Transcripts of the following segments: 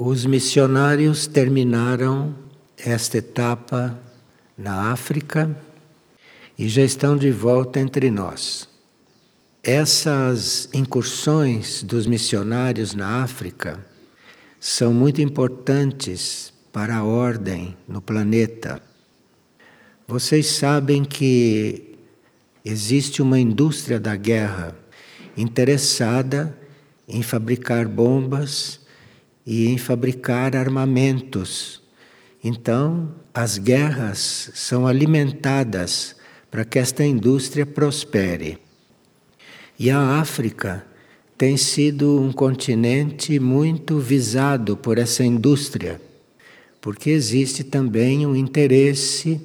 Os missionários terminaram esta etapa na África e já estão de volta entre nós. Essas incursões dos missionários na África são muito importantes para a ordem no planeta. Vocês sabem que existe uma indústria da guerra interessada em fabricar bombas e em fabricar armamentos. Então, as guerras são alimentadas para que esta indústria prospere. E a África tem sido um continente muito visado por essa indústria, porque existe também um interesse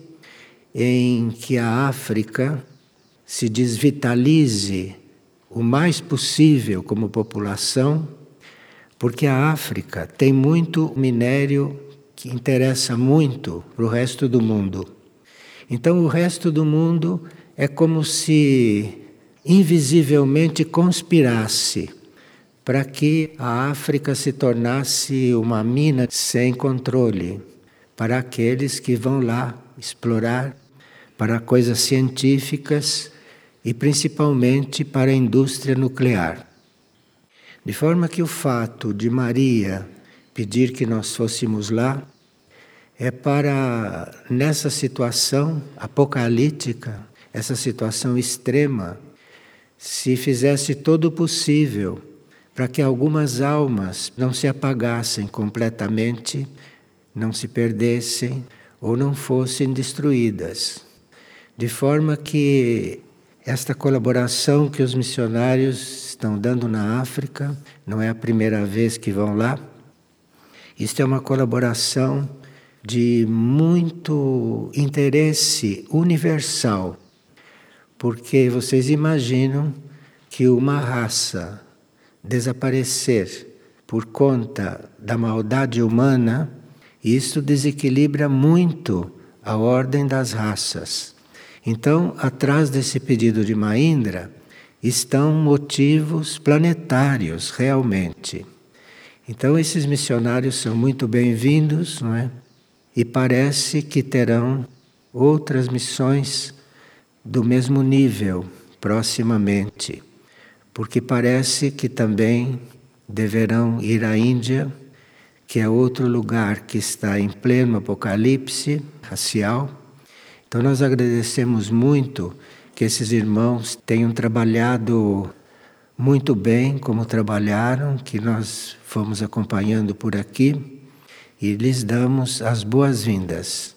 em que a África se desvitalize o mais possível como população porque a África tem muito minério que interessa muito para o resto do mundo. Então, o resto do mundo é como se invisivelmente conspirasse para que a África se tornasse uma mina sem controle para aqueles que vão lá explorar para coisas científicas e principalmente para a indústria nuclear. De forma que o fato de Maria pedir que nós fôssemos lá é para, nessa situação apocalíptica, essa situação extrema, se fizesse todo o possível para que algumas almas não se apagassem completamente, não se perdessem ou não fossem destruídas. De forma que esta colaboração que os missionários estão dando na África, não é a primeira vez que vão lá. Isto é uma colaboração de muito interesse universal, porque vocês imaginam que uma raça desaparecer por conta da maldade humana, isso desequilibra muito a ordem das raças. Então, atrás desse pedido de Maindra, estão motivos planetários realmente. Então esses missionários são muito bem-vindos, não é? E parece que terão outras missões do mesmo nível proximamente, porque parece que também deverão ir à Índia, que é outro lugar que está em pleno apocalipse racial. Então nós agradecemos muito que esses irmãos tenham trabalhado muito bem como trabalharam, que nós fomos acompanhando por aqui e lhes damos as boas-vindas.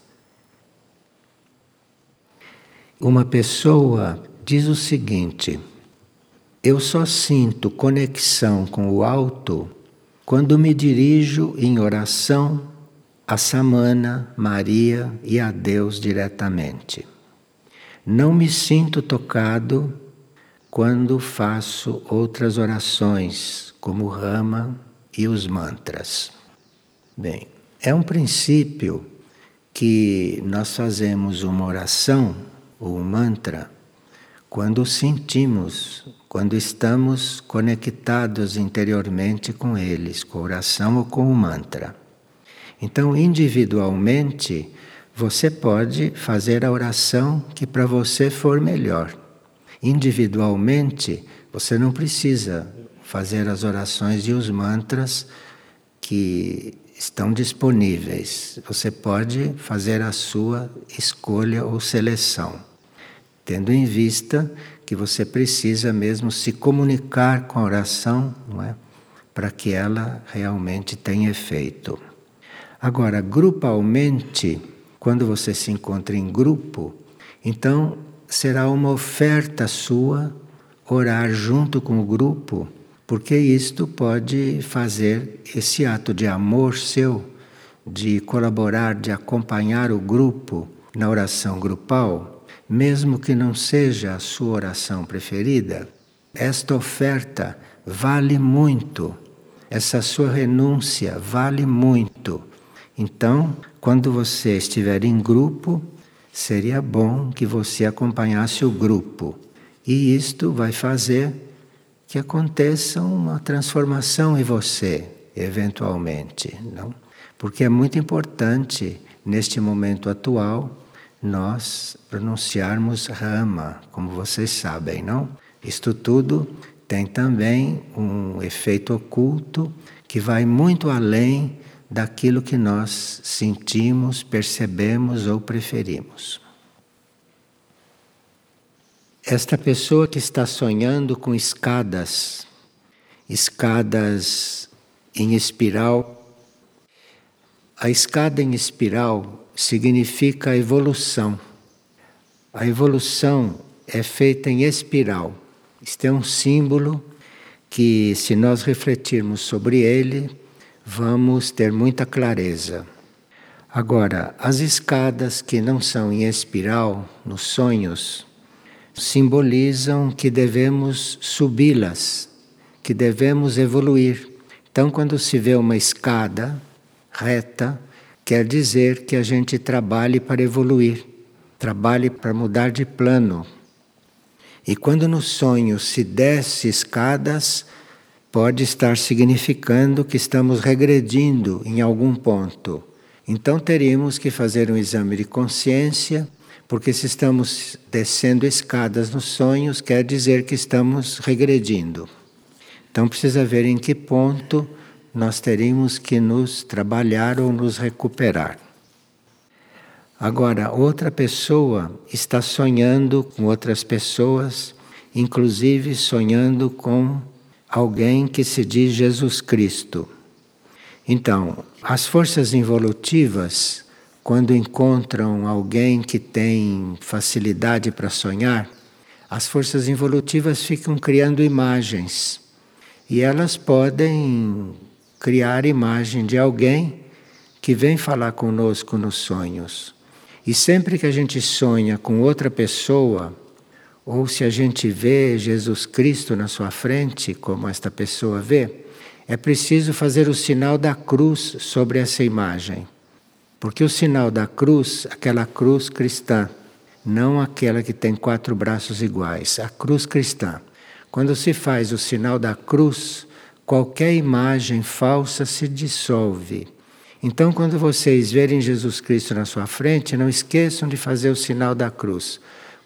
Uma pessoa diz o seguinte: Eu só sinto conexão com o alto quando me dirijo em oração a Samana, Maria e a Deus diretamente. Não me sinto tocado quando faço outras orações, como Rama e os mantras. Bem, é um princípio que nós fazemos uma oração ou um mantra quando sentimos, quando estamos conectados interiormente com eles, com a oração ou com o mantra. Então, individualmente, você pode fazer a oração que para você for melhor. Individualmente, você não precisa fazer as orações e os mantras que estão disponíveis. Você pode fazer a sua escolha ou seleção, tendo em vista que você precisa mesmo se comunicar com a oração, não é? Para que ela realmente tenha efeito. Agora, grupalmente, quando você se encontra em grupo, então será uma oferta sua orar junto com o grupo, porque isto pode fazer esse ato de amor seu, de colaborar, de acompanhar o grupo na oração grupal, mesmo que não seja a sua oração preferida, esta oferta vale muito, essa sua renúncia vale muito. Então, quando você estiver em grupo, seria bom que você acompanhasse o grupo. E isto vai fazer que aconteça uma transformação em você. eventualmente, não? Porque é muito importante neste momento atual nós pronunciarmos Rama, como vocês sabem, não? Isto tudo tem também um efeito oculto que vai muito além daquilo que nós sentimos, percebemos ou preferimos. Esta pessoa que está sonhando com escadas, escadas em espiral, a escada em espiral significa evolução. A evolução é feita em espiral. Isto é um símbolo que, se nós refletirmos sobre ele, vamos ter muita clareza. Agora, as escadas que não são em espiral, nos sonhos, simbolizam que devemos subi-las, que devemos evoluir. Então, quando se vê uma escada reta, quer dizer que a gente trabalhe para evoluir, trabalhe para mudar de plano. E quando no sonho se desce escadas, pode estar significando que estamos regredindo em algum ponto. Então teríamos que fazer um exame de consciência, porque se estamos descendo escadas nos sonhos, quer dizer que estamos regredindo. Então precisa ver em que ponto nós teríamos que nos trabalhar ou nos recuperar. Agora, outra pessoa está sonhando com outras pessoas, inclusive sonhando com alguém que se diz Jesus Cristo. Então, as forças involutivas, quando encontram alguém que tem facilidade para sonhar, as forças involutivas ficam criando imagens. E elas podem criar imagem de alguém que vem falar conosco nos sonhos. E sempre que a gente sonha com outra pessoa, ou se a gente vê Jesus Cristo na sua frente, como esta pessoa vê, é preciso fazer o sinal da cruz sobre essa imagem. Porque o sinal da cruz, aquela cruz cristã, não aquela que tem quatro braços iguais, a cruz cristã. Quando se faz o sinal da cruz, qualquer imagem falsa se dissolve. Então, quando vocês verem Jesus Cristo na sua frente, não esqueçam de fazer o sinal da cruz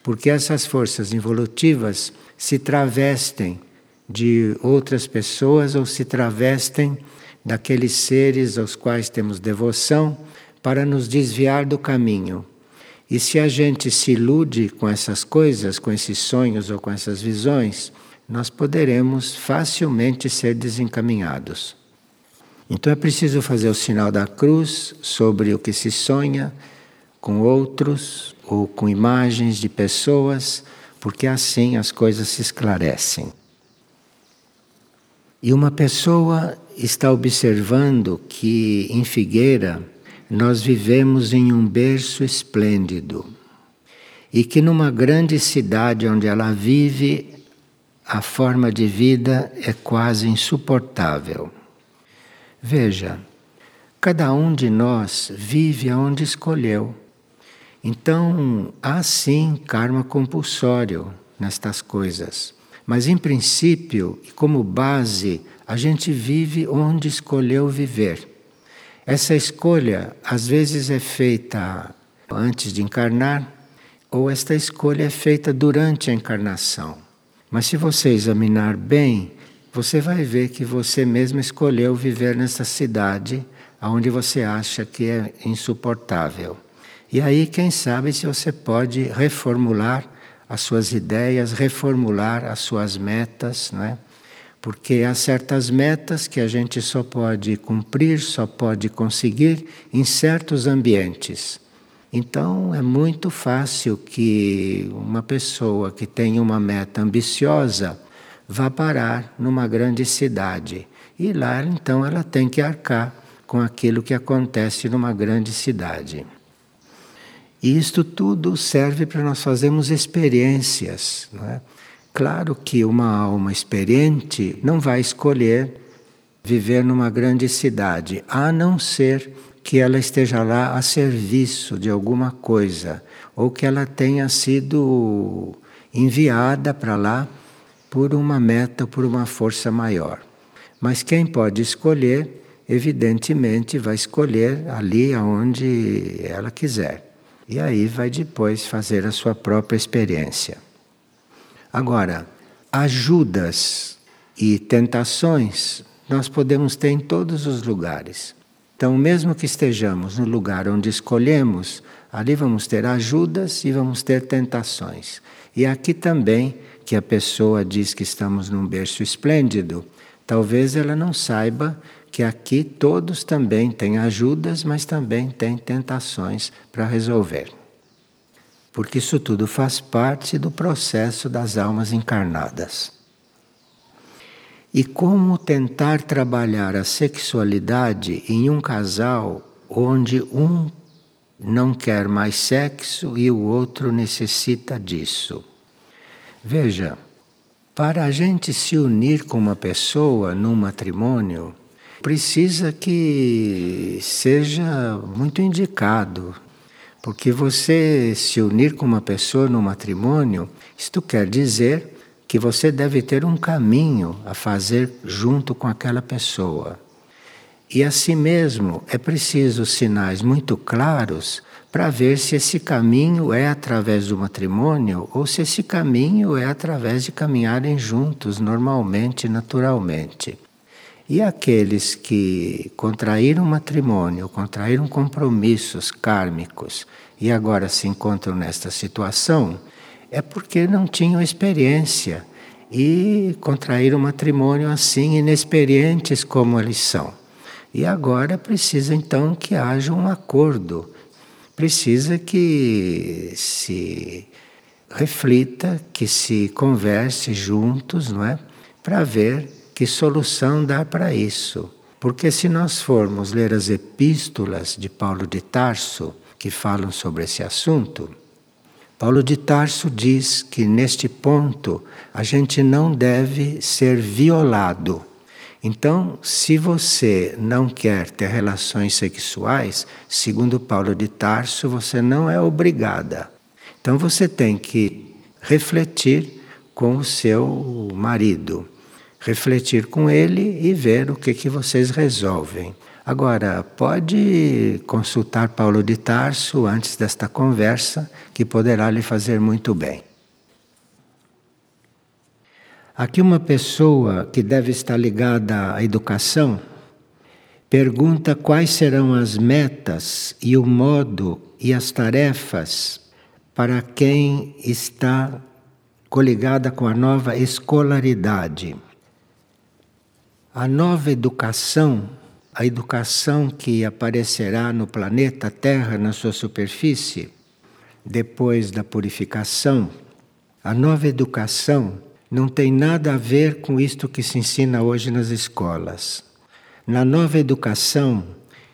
porque essas forças involutivas se travestem de outras pessoas ou se travestem daqueles seres aos quais temos devoção para nos desviar do caminho. E se a gente se ilude com essas coisas, com esses sonhos ou com essas visões, nós poderemos facilmente ser desencaminhados. Então é preciso fazer o sinal da cruz sobre o que se sonha com outros ou com imagens de pessoas, porque assim as coisas se esclarecem. E uma pessoa está observando que em Figueira nós vivemos em um berço esplêndido e que numa grande cidade onde ela vive a forma de vida é quase insuportável. Veja, cada um de nós vive aonde escolheu. Então, há sim karma compulsório nestas coisas. Mas, em princípio, e como base, a gente vive onde escolheu viver. Essa escolha, às vezes, é feita antes de encarnar, ou esta escolha é feita durante a encarnação. Mas, se você examinar bem, você vai ver que você mesmo escolheu viver nessa cidade onde você acha que é insuportável. E aí, quem sabe, se você pode reformular as suas ideias, reformular as suas metas, não é? Porque há certas metas que a gente só pode cumprir, só pode conseguir em certos ambientes. Então é muito fácil que uma pessoa que tem uma meta ambiciosa vá parar numa grande cidade. E lá então ela tem que arcar com aquilo que acontece numa grande cidade. E isto tudo serve para nós fazermos experiências. Não é? Claro que uma alma experiente não vai escolher viver numa grande cidade, a não ser que ela esteja lá a serviço de alguma coisa, ou que ela tenha sido enviada para lá por uma meta, por uma força maior. Mas quem pode escolher evidentemente vai escolher ali aonde ela quiser. E aí vai depois fazer a sua própria experiência. Agora, ajudas e tentações nós podemos ter em todos os lugares. Então, mesmo que estejamos no lugar onde escolhemos, ali vamos ter ajudas e vamos ter tentações. E aqui também, que a pessoa diz que estamos num berço esplêndido, talvez ela não saiba que aqui todos também têm ajudas, mas também têm tentações para resolver. Porque isso tudo faz parte do processo das almas encarnadas. E como tentar trabalhar a sexualidade em um casal onde um não quer mais sexo e o outro necessita disso? Veja, para a gente se unir com uma pessoa num matrimônio, precisa que seja muito indicado. Porque você se unir com uma pessoa no matrimônio, isto quer dizer que você deve ter um caminho a fazer junto com aquela pessoa. E assim mesmo é preciso sinais muito claros para ver se esse caminho é através do matrimônio ou se esse caminho é através de caminharem juntos normalmente, naturalmente. E aqueles que contraíram matrimônio, contraíram compromissos kármicos e agora se encontram nesta situação, é porque não tinham experiência e contraíram matrimônio assim, inexperientes como eles são. E agora precisa então que haja um acordo, precisa que se reflita, que se converse juntos, não é? Para ver que solução dá para isso. Porque se nós formos ler as epístolas de Paulo de Tarso, que falam sobre esse assunto, Paulo de Tarso diz que neste ponto a gente não deve ser violado. Então, se você não quer ter relações sexuais, segundo Paulo de Tarso, você não é obrigada. Então você tem que refletir com o seu marido, refletir com ele e ver o que, que vocês resolvem. Agora, pode consultar Paulo de Tarso antes desta conversa, que poderá lhe fazer muito bem. Aqui, uma pessoa que deve estar ligada à educação pergunta quais serão as metas e o modo e as tarefas para quem está coligada com a nova escolaridade. A nova educação a educação que aparecerá no planeta Terra, na sua superfície, depois da purificação, a nova educação não tem nada a ver com isto que se ensina hoje nas escolas. Na nova educação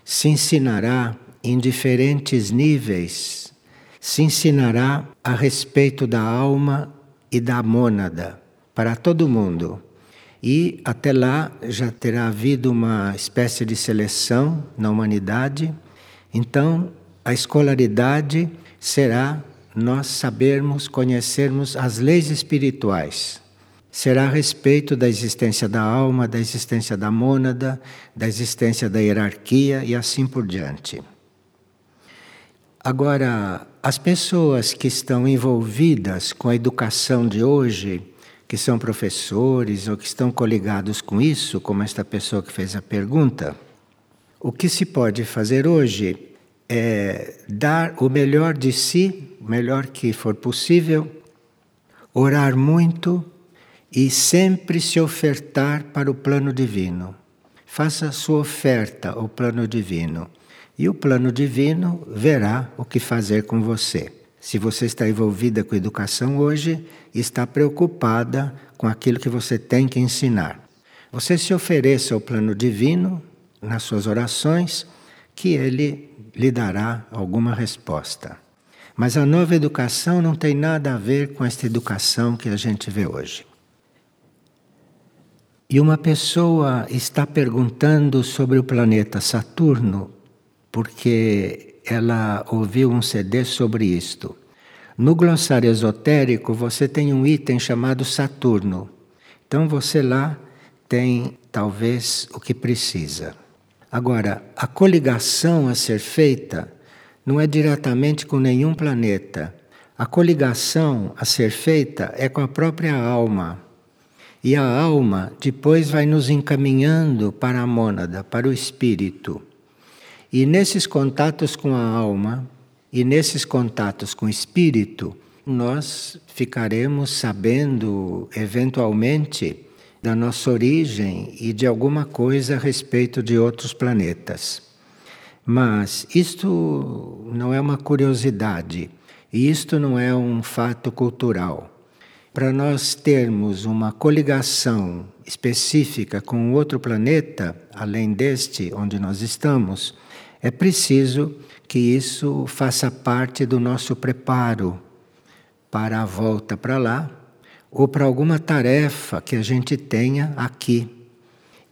se ensinará em diferentes níveis, se ensinará a respeito da alma e da mônada para todo mundo. E até lá já terá havido uma espécie de seleção na humanidade. Então, a escolaridade será nós sabermos, conhecermos as leis espirituais. Será a respeito da existência da alma, da existência da mônada, da existência da hierarquia e assim por diante. Agora, as pessoas que estão envolvidas com a educação de hoje, que são professores ou que estão coligados com isso, como esta pessoa que fez a pergunta, o que se pode fazer hoje é dar o melhor de si, o melhor que for possível, orar muito e sempre se ofertar para o plano divino. Faça sua oferta ao plano divino e o plano divino verá o que fazer com você. Se você está envolvida com educação hoje, está preocupada com aquilo que você tem que ensinar. Você se ofereça ao plano divino nas suas orações, que ele lhe dará alguma resposta. Mas a nova educação não tem nada a ver com esta educação que a gente vê hoje. E uma pessoa está perguntando sobre o planeta Saturno, porque ela ouviu um CD sobre isto. No glossário esotérico você tem um item chamado Saturno. Então você lá tem talvez o que precisa. Agora, a coligação a ser feita não é diretamente com nenhum planeta. A coligação a ser feita é com a própria alma. E a alma depois vai nos encaminhando para a mônada, para o espírito. E nesses contatos com a alma e nesses contatos com o espírito, nós ficaremos sabendo eventualmente da nossa origem e de alguma coisa a respeito de outros planetas. Mas isto não é uma curiosidade, e isto não é um fato cultural. Para nós termos uma coligação específica com outro planeta, além deste onde nós estamos, é preciso que isso faça parte do nosso preparo para a volta para lá ou para alguma tarefa que a gente tenha aqui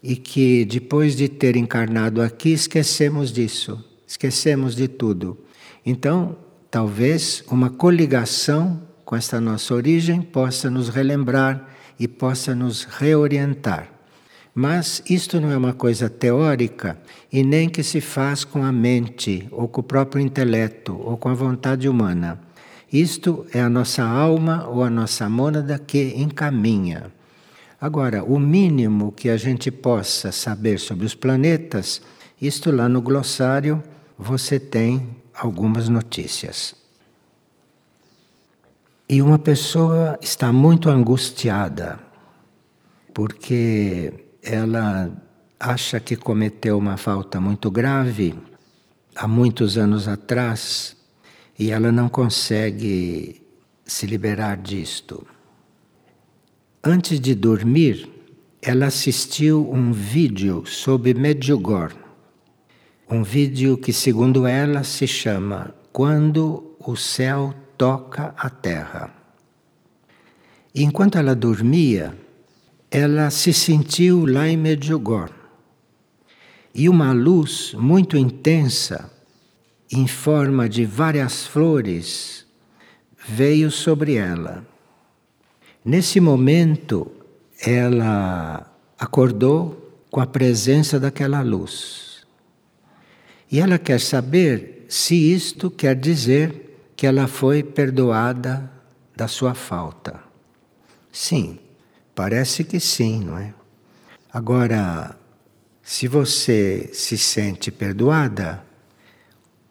e que depois de ter encarnado aqui esquecemos disso, esquecemos de tudo. Então, talvez uma coligação com esta nossa origem possa nos relembrar e possa nos reorientar. Mas isto não é uma coisa teórica e nem que se faz com a mente, ou com o próprio intelecto, ou com a vontade humana. Isto é a nossa alma ou a nossa mônada que encaminha. Agora, o mínimo que a gente possa saber sobre os planetas, isto lá no glossário você tem algumas notícias. E uma pessoa está muito angustiada porque ela acha que cometeu uma falta muito grave há muitos anos atrás e ela não consegue se liberar disto. Antes de dormir, ela assistiu um vídeo sobre Medjugorje. Um vídeo que, segundo ela, se chama Quando o Céu Toca a Terra. E enquanto ela dormia, ela se sentiu lá em Medjugorje. E uma luz muito intensa em forma de várias flores, veio sobre ela. Nesse momento, ela acordou com a presença daquela luz. E ela quer saber se isto quer dizer que ela foi perdoada da sua falta. Sim, parece que sim, não é? Agora, se você se sente perdoada,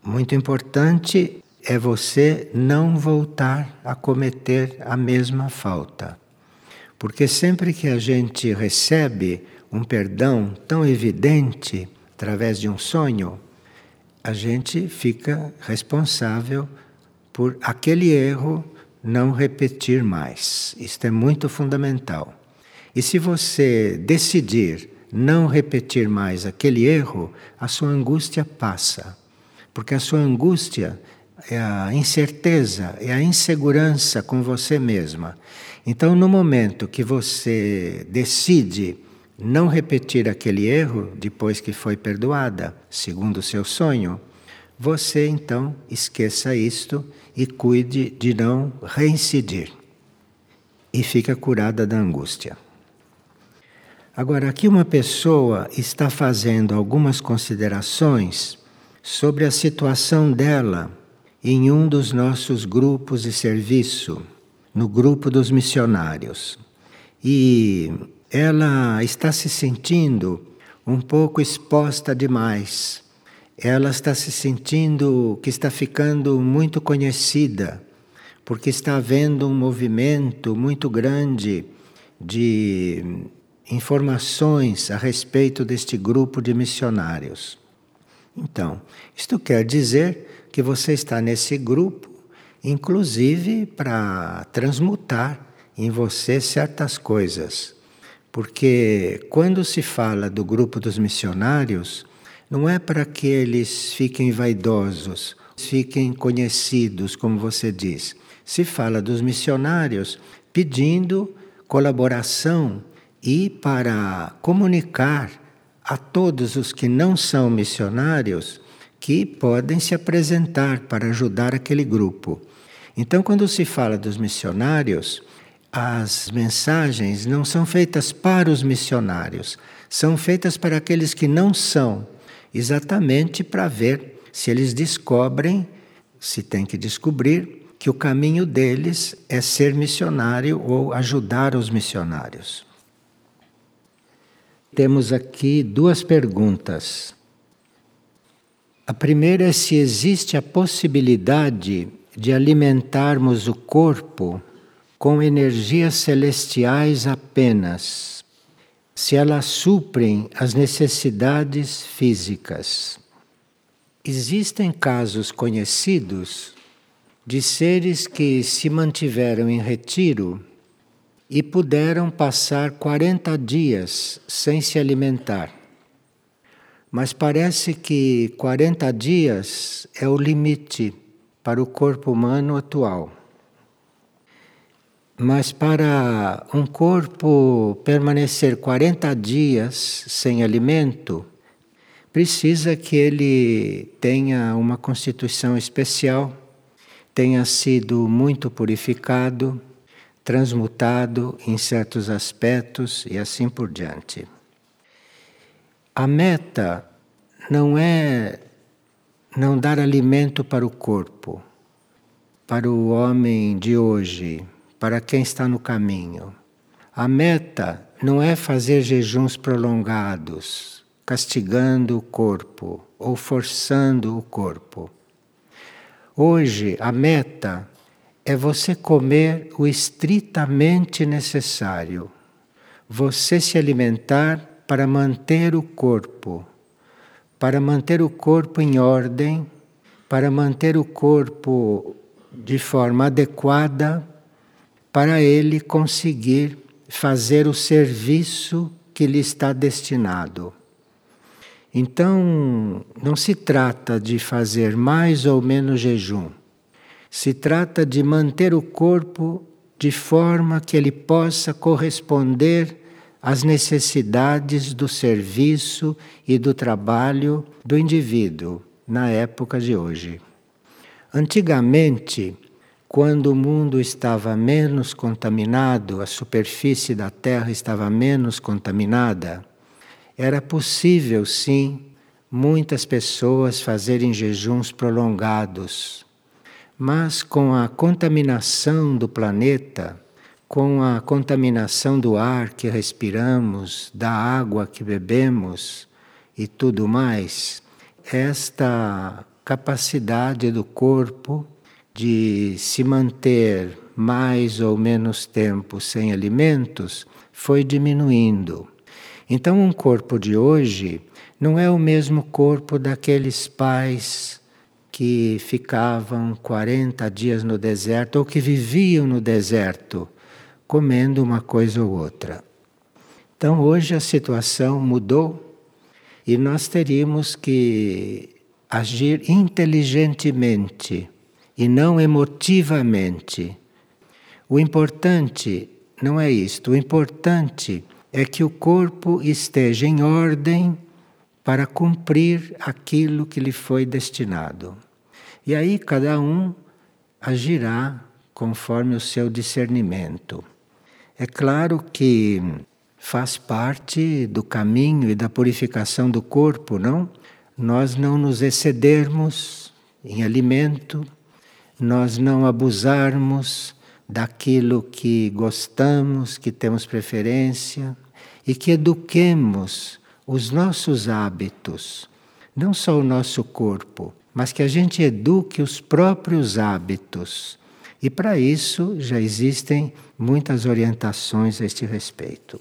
muito importante é você não voltar a cometer a mesma falta. Porque sempre que a gente recebe um perdão tão evidente através de um sonho, a gente fica responsável por aquele erro não repetir mais. Isto é muito fundamental. E se você decidir não repetir mais aquele erro, a sua angústia passa porque a sua angústia é a incerteza, é a insegurança com você mesma. Então, no momento que você decide não repetir aquele erro depois que foi perdoada, segundo o seu sonho, você então esqueça isto e cuide de não reincidir. E fica curada da angústia. Agora, aqui uma pessoa está fazendo algumas considerações sobre a situação dela em um dos nossos grupos de serviço, no grupo dos missionários. E ela está se sentindo um pouco exposta demais. Ela está se sentindo que está ficando muito conhecida, porque está havendo um movimento muito grande de informações a respeito deste grupo de missionários. Então, isto quer dizer que você está nesse grupo, inclusive para transmutar em você certas coisas. Porque quando se fala do grupo dos missionários, não é para que eles fiquem vaidosos, fiquem conhecidos, como você diz. Se fala dos missionários pedindo colaboração e para comunicar a todos os que não são missionários que podem se apresentar para ajudar aquele grupo. Então, quando se fala dos missionários, as mensagens não são feitas para os missionários, são feitas para aqueles que não são exatamente para ver se eles descobrem, se tem que descobrir, que o caminho deles é ser missionário ou ajudar os missionários. Temos aqui duas perguntas. A primeira é se existe a possibilidade de alimentarmos o corpo com energias celestiais apenas, se elas suprem as necessidades físicas. Existem casos conhecidos de seres que se mantiveram em retiro e puderam passar 40 dias sem se alimentar. Mas parece que 40 dias é o limite para o corpo humano atual. Mas para um corpo permanecer 40 dias sem alimento, precisa que ele tenha uma constituição especial, tenha sido muito purificado, transmutado em certos aspectos e assim por diante. A meta não é não dar alimento para o corpo, para o homem de hoje, para quem está no caminho. A meta não é fazer jejuns prolongados, castigando o corpo ou forçando o corpo. Hoje, a meta é você comer o estritamente necessário, você se alimentar para manter o corpo para manter o corpo em ordem, para manter o corpo de forma adequada, para ele conseguir fazer o serviço que lhe está destinado. Então, não se trata de fazer mais ou menos jejum. Se trata de manter o corpo de forma que ele possa corresponder as necessidades do serviço e do trabalho do indivíduo na época de hoje. Antigamente, quando o mundo estava menos contaminado, a superfície da Terra estava menos contaminada, era possível sim muitas pessoas fazerem jejuns prolongados. Mas com a contaminação do planeta, com a contaminação do ar que respiramos, da água que bebemos e tudo mais, esta capacidade do corpo de se manter mais ou menos tempo sem alimentos foi diminuindo. Então, um corpo de hoje não é o mesmo corpo daqueles pais que ficavam 40 dias no deserto ou que viviam no deserto comendo uma coisa ou outra. Então hoje a situação mudou e nós teríamos que agir inteligentemente e não emotivamente. O importante não é isto, o importante é que o corpo esteja em ordem para cumprir aquilo que lhe foi destinado. E aí cada um agirá conforme o seu discernimento. É claro que faz parte do caminho e da purificação do corpo, não? Nós não nos excedermos em alimento, nós não abusarmos daquilo que gostamos, que temos preferência e que eduquemos os nossos hábitos, não só o nosso corpo, mas que a gente eduque os próprios hábitos e para isso já existem muitas orientações a este respeito.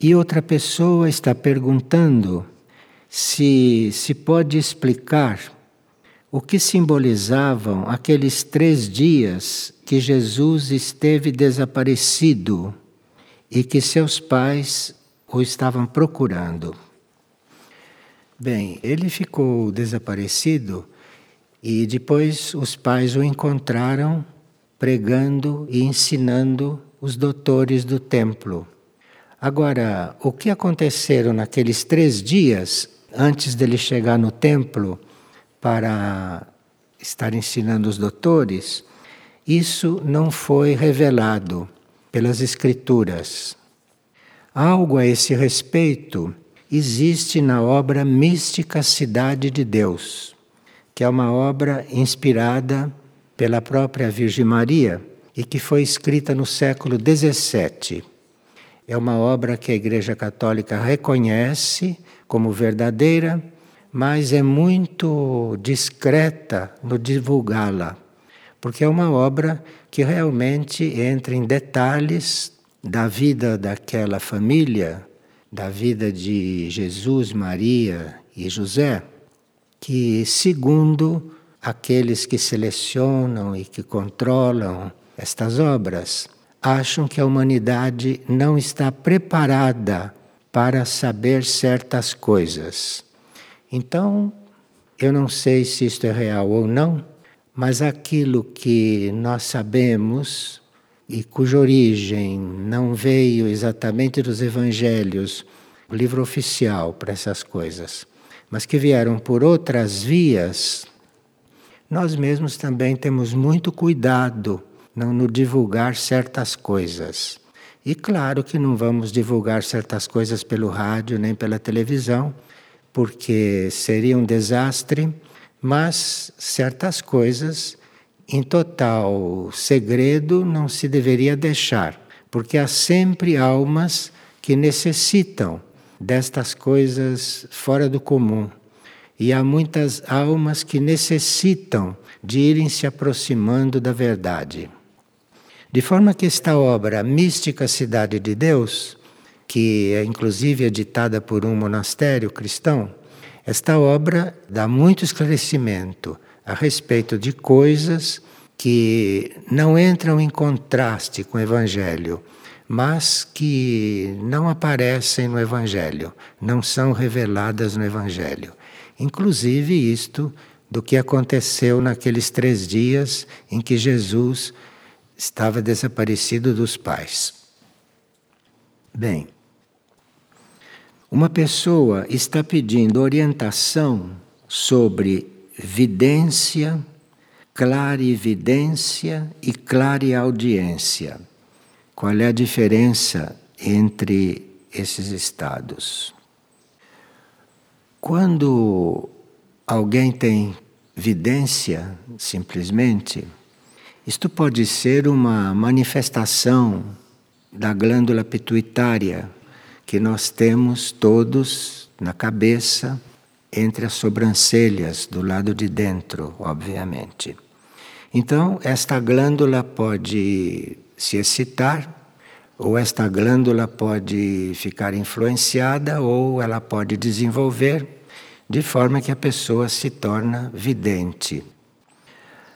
E outra pessoa está perguntando se se pode explicar o que simbolizavam aqueles três dias que Jesus esteve desaparecido e que seus pais o estavam procurando. Bem, ele ficou desaparecido e depois os pais o encontraram pregando e ensinando os doutores do templo. Agora, o que aconteceram naqueles três dias antes dele chegar no templo para estar ensinando os doutores, isso não foi revelado pelas Escrituras. Algo a esse respeito existe na obra Mística Cidade de Deus, que é uma obra inspirada pela própria Virgem Maria e que foi escrita no século XVII. É uma obra que a Igreja Católica reconhece como verdadeira, mas é muito discreta no divulgá-la, porque é uma obra que realmente entra em detalhes da vida daquela família, da vida de Jesus, Maria e José, que, segundo aqueles que selecionam e que controlam estas obras, acham que a humanidade não está preparada para saber certas coisas. Então, eu não sei se isto é real ou não, mas aquilo que nós sabemos e cuja origem não veio exatamente dos evangelhos, o livro oficial para essas coisas, mas que vieram por outras vias, nós mesmos também temos muito cuidado não no divulgar certas coisas. E claro que não vamos divulgar certas coisas pelo rádio nem pela televisão, porque seria um desastre, mas certas coisas em total segredo não se deveria deixar, porque há sempre almas que necessitam destas coisas fora do comum. E há muitas almas que necessitam de irem se aproximando da verdade. De forma que esta obra, Mística Cidade de Deus, que é inclusive editada por um monastério cristão, esta obra dá muito esclarecimento a respeito de coisas que não entram em contraste com o Evangelho, mas que não aparecem no Evangelho, não são reveladas no Evangelho. Inclusive isto do que aconteceu naqueles três dias em que Jesus estava desaparecido dos pais. Bem, uma pessoa está pedindo orientação sobre vidência, clarividência e clareaudiência. Qual é a diferença entre esses estados? Quando alguém tem vidência, simplesmente, isto pode ser uma manifestação da glândula pituitária que nós temos todos na cabeça, entre as sobrancelhas, do lado de dentro, obviamente. Então, esta glândula pode se excitar, ou esta glândula pode ficar influenciada, ou ela pode desenvolver, de forma que a pessoa se torna vidente.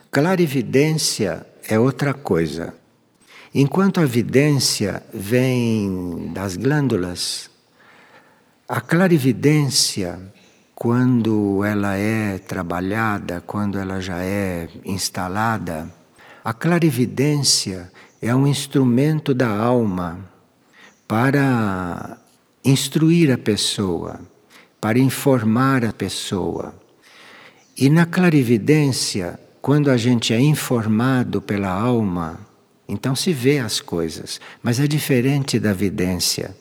Clarividência é outra coisa. Enquanto a vidência vem das glândulas, a clarividência, quando ela é trabalhada, quando ela já é instalada, a clarividência é um instrumento da alma para instruir a pessoa, para informar a pessoa. E na clarividência, quando a gente é informado pela alma, então se vê as coisas, mas é diferente da vidência.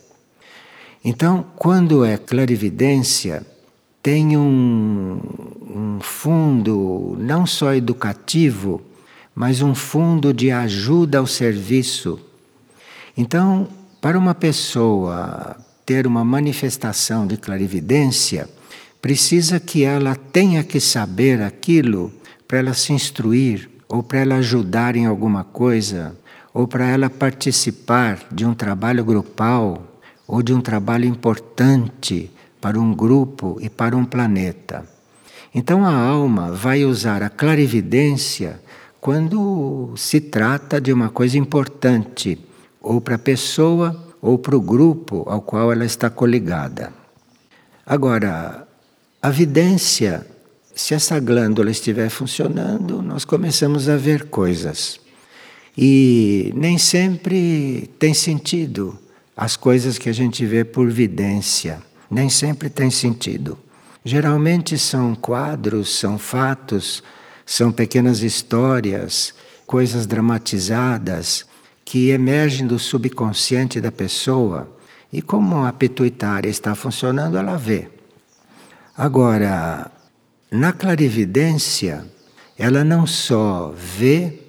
Então, quando é clarividência, tem um, um fundo não só educativo, mas um fundo de ajuda ao serviço. Então, para uma pessoa ter uma manifestação de clarividência, precisa que ela tenha que saber aquilo para ela se instruir, ou para ela ajudar em alguma coisa, ou para ela participar de um trabalho grupal, ou de um trabalho importante para um grupo e para um planeta. Então a alma vai usar a clarividência quando se trata de uma coisa importante, ou para a pessoa ou para o grupo ao qual ela está coligada. Agora, a vidência se essa glândula estiver funcionando, nós começamos a ver coisas. E nem sempre tem sentido as coisas que a gente vê por vidência. Nem sempre tem sentido. Geralmente são quadros, são fatos, são pequenas histórias, coisas dramatizadas que emergem do subconsciente da pessoa E como a pituitária está funcionando, ela vê. Agora, na clarividência, ela não só vê,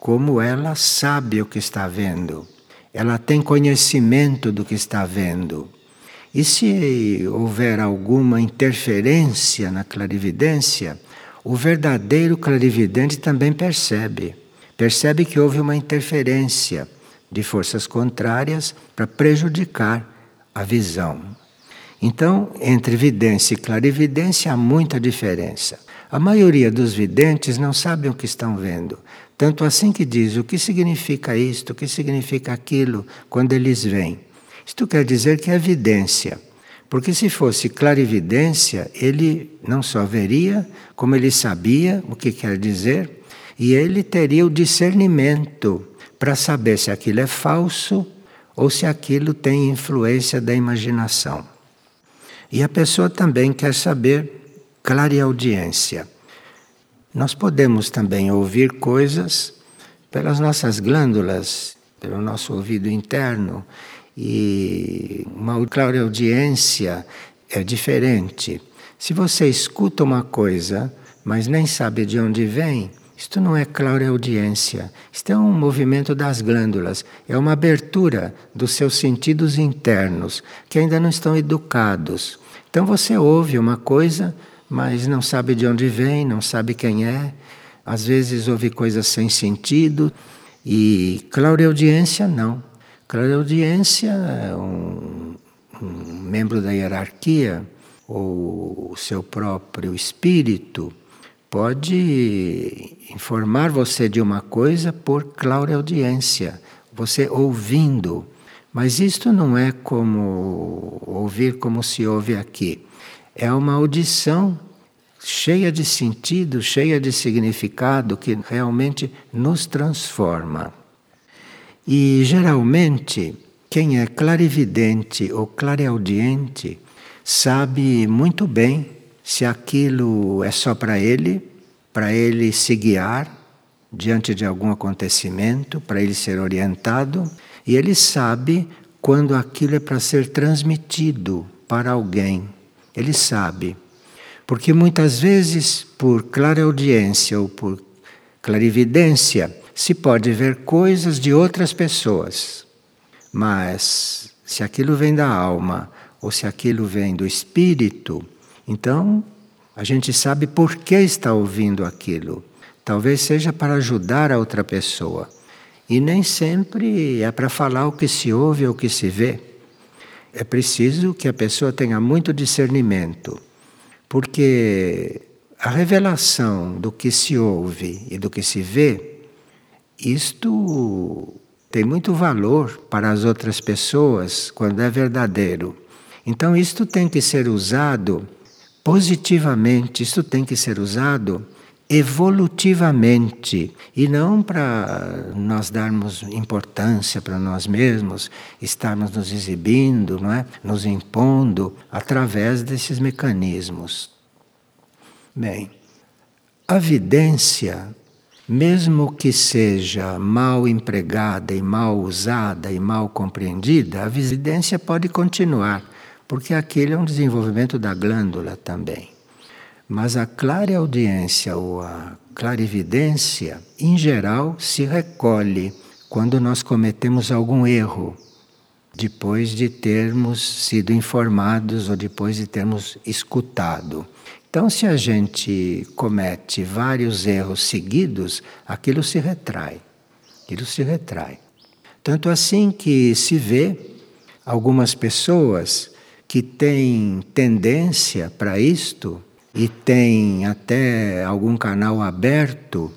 como ela sabe o que está vendo. Ela tem conhecimento do que está vendo. E se houver alguma interferência na clarividência, o verdadeiro clarividente também percebe. Percebe que houve uma interferência de forças contrárias para prejudicar a visão. Então, entre vidência e clarividência há muita diferença. A maioria dos videntes não sabem o que estão vendo. Tanto assim que diz o que significa isto, o que significa aquilo, quando eles veem. Isto quer dizer que é evidência. Porque se fosse clarividência, ele não só veria, como ele sabia o que quer dizer, e ele teria o discernimento para saber se aquilo é falso ou se aquilo tem influência da imaginação. E a pessoa também quer saber clareaudiência. Nós podemos também ouvir coisas pelas nossas glândulas, pelo nosso ouvido interno, e uma clareaudiência é diferente. Se você escuta uma coisa, mas nem sabe de onde vem, isto não é clareaudiência, isto é um movimento das glândulas, é uma abertura dos seus sentidos internos, que ainda não estão educados. Então você ouve uma coisa, mas não sabe de onde vem, não sabe quem é, às vezes ouve coisas sem sentido, e clareaudiência não. Clareaudiência é um, um membro da hierarquia, ou o seu próprio espírito, pode informar você de uma coisa por clareaudiência, você ouvindo. Mas isto não é como ouvir como se ouve aqui é uma audição cheia de sentido, cheia de significado que realmente nos transforma. E geralmente, quem é clarividente ou clareaudiente sabe muito bem se aquilo é só para ele, para ele se guiar diante de algum acontecimento, para ele ser orientado, e ele sabe quando aquilo é para ser transmitido para alguém ele sabe. Porque muitas vezes, por clareaudiência ou por clarividência, se pode ver coisas de outras pessoas. Mas se aquilo vem da alma ou se aquilo vem do espírito, então a gente sabe por que está ouvindo aquilo. Talvez seja para ajudar a outra pessoa. E nem sempre é para falar o que se ouve ou o que se vê é preciso que a pessoa tenha muito discernimento, porque a revelação do que se ouve e do que se vê, isto tem muito valor para as outras pessoas quando é verdadeiro. Então, isto tem que ser usado positivamente, isto tem que ser usado evolutivamente e não para nós darmos importância para nós mesmos, estarmos nos exibindo, não é? nos impondo através desses mecanismos. Bem, a vidência, mesmo que seja mal empregada e mal usada e mal compreendida, a vidência pode continuar, porque aquele é um desenvolvimento da glândula também. Mas a clareaudiência ou a clarividência, em geral, se recolhe quando nós cometemos algum erro, depois de termos sido informados ou depois de termos escutado. Então, se a gente comete vários erros seguidos, aquilo se retrai. Aquilo se retrai. Tanto assim que se vê algumas pessoas que têm tendência para isto, e tem até algum canal aberto,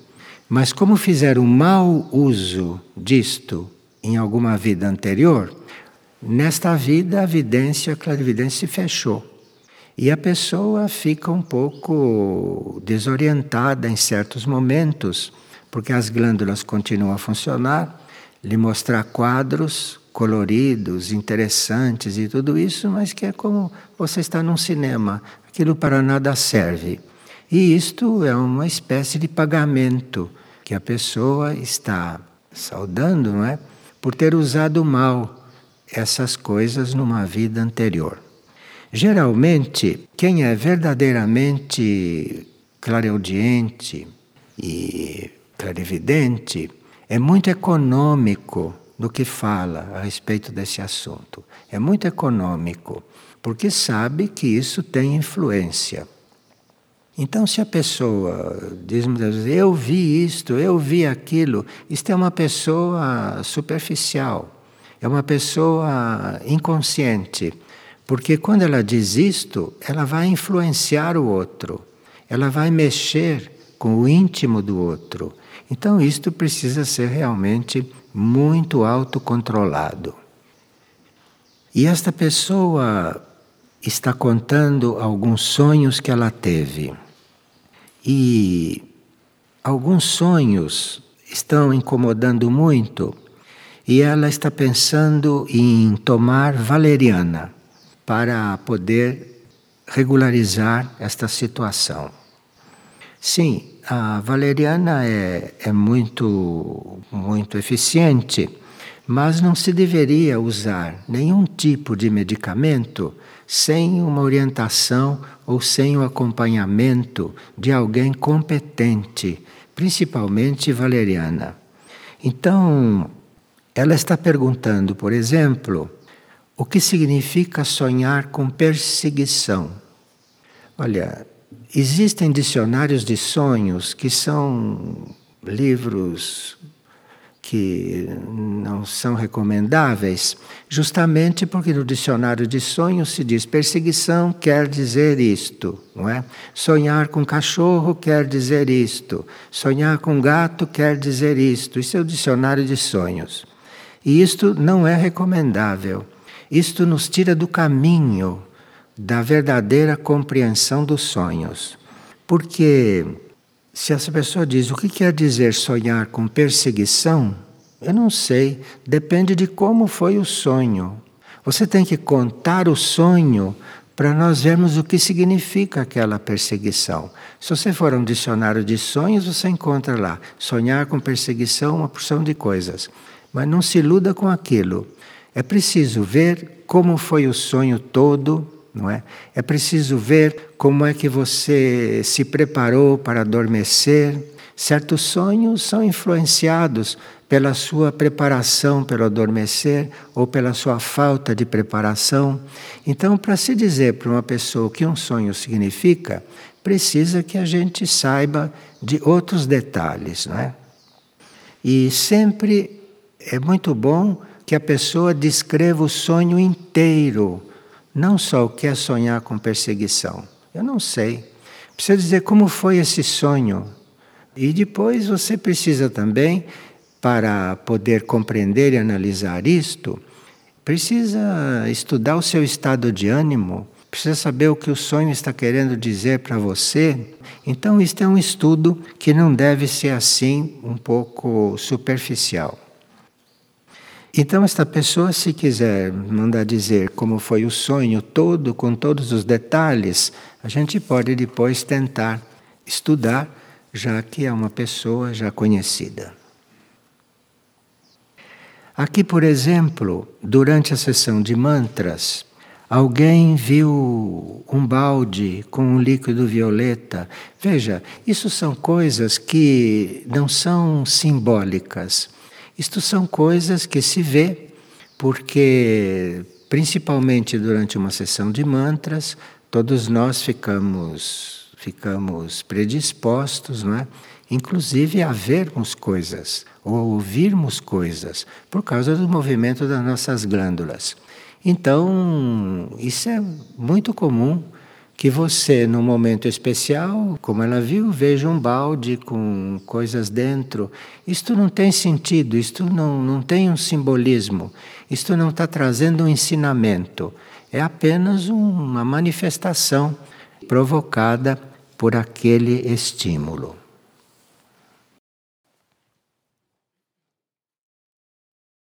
mas como fizeram mau uso disto em alguma vida anterior, nesta vida a vidência, a clarividência se fechou. E a pessoa fica um pouco desorientada em certos momentos, porque as glândulas continuam a funcionar, lhe mostrar quadros coloridos, interessantes e tudo isso, mas que é como você está num cinema, aquilo para nada serve. E isto é uma espécie de pagamento que a pessoa está saudando, não é? Por ter usado mal essas coisas numa vida anterior. Geralmente, quem é verdadeiramente clareaudiente e clarividente é muito econômico no que fala a respeito desse assunto. É muito econômico, porque sabe que isso tem influência. Então, se a pessoa diz muitas vezes, eu vi isto, eu vi aquilo, isto é uma pessoa superficial, é uma pessoa inconsciente, porque quando ela diz isto, ela vai influenciar o outro, ela vai mexer com o íntimo do outro. Então, isto precisa ser realmente muito autocontrolado. E esta pessoa está contando alguns sonhos que ela teve. E alguns sonhos estão incomodando muito e ela está pensando em tomar valeriana para poder regularizar esta situação. Sim, a valeriana é, é muito, muito eficiente, mas não se deveria usar nenhum tipo de medicamento sem uma orientação ou sem o acompanhamento de alguém competente, principalmente valeriana. Então, ela está perguntando, por exemplo, o que significa sonhar com perseguição. Olha, existem dicionários de sonhos que são livros que não são recomendáveis, justamente porque no dicionário de sonhos se diz perseguição quer dizer isto, não é? Sonhar com cachorro quer dizer isto, sonhar com gato quer dizer isto. Isso é o dicionário de sonhos. E isto não é recomendável. Isto nos tira do caminho da verdadeira compreensão dos sonhos. Porque se essa pessoa diz o que quer dizer sonhar com perseguição, eu não sei, depende de como foi o sonho. Você tem que contar o sonho para nós vermos o que significa aquela perseguição. Se você for a um dicionário de sonhos, você encontra lá sonhar com perseguição, uma porção de coisas. Mas não se iluda com aquilo. É preciso ver como foi o sonho todo, não é? É preciso ver como é que você se preparou para adormecer. Certos sonhos são influenciados pela sua preparação pelo adormecer ou pela sua falta de preparação. Então, para se dizer para uma pessoa o que um sonho significa, precisa que a gente saiba de outros detalhes, não é? E sempre é muito bom que a pessoa descreva o sonho inteiro não só o que é sonhar com perseguição. Eu não sei. Precisa dizer como foi esse sonho. E depois você precisa também, para poder compreender e analisar isto, precisa estudar o seu estado de ânimo, precisa saber o que o sonho está querendo dizer para você. Então, isto é um estudo que não deve ser assim, um pouco superficial. Então, esta pessoa, se quiser mandar dizer como foi o sonho todo, com todos os detalhes, a gente pode depois tentar estudar, já que é uma pessoa já conhecida. Aqui, por exemplo, durante a sessão de mantras, alguém viu um balde com um líquido violeta. Veja, isso são coisas que não são simbólicas isto são coisas que se vê porque, principalmente durante uma sessão de mantras, todos nós ficamos, ficamos predispostos, não é? inclusive a vermos coisas ou ouvirmos coisas por causa do movimento das nossas glândulas. Então, isso é muito comum que você, num momento especial, como ela viu, veja um balde com coisas dentro. Isto não tem sentido, isto não, não tem um simbolismo, isto não está trazendo um ensinamento. É apenas uma manifestação provocada por aquele estímulo.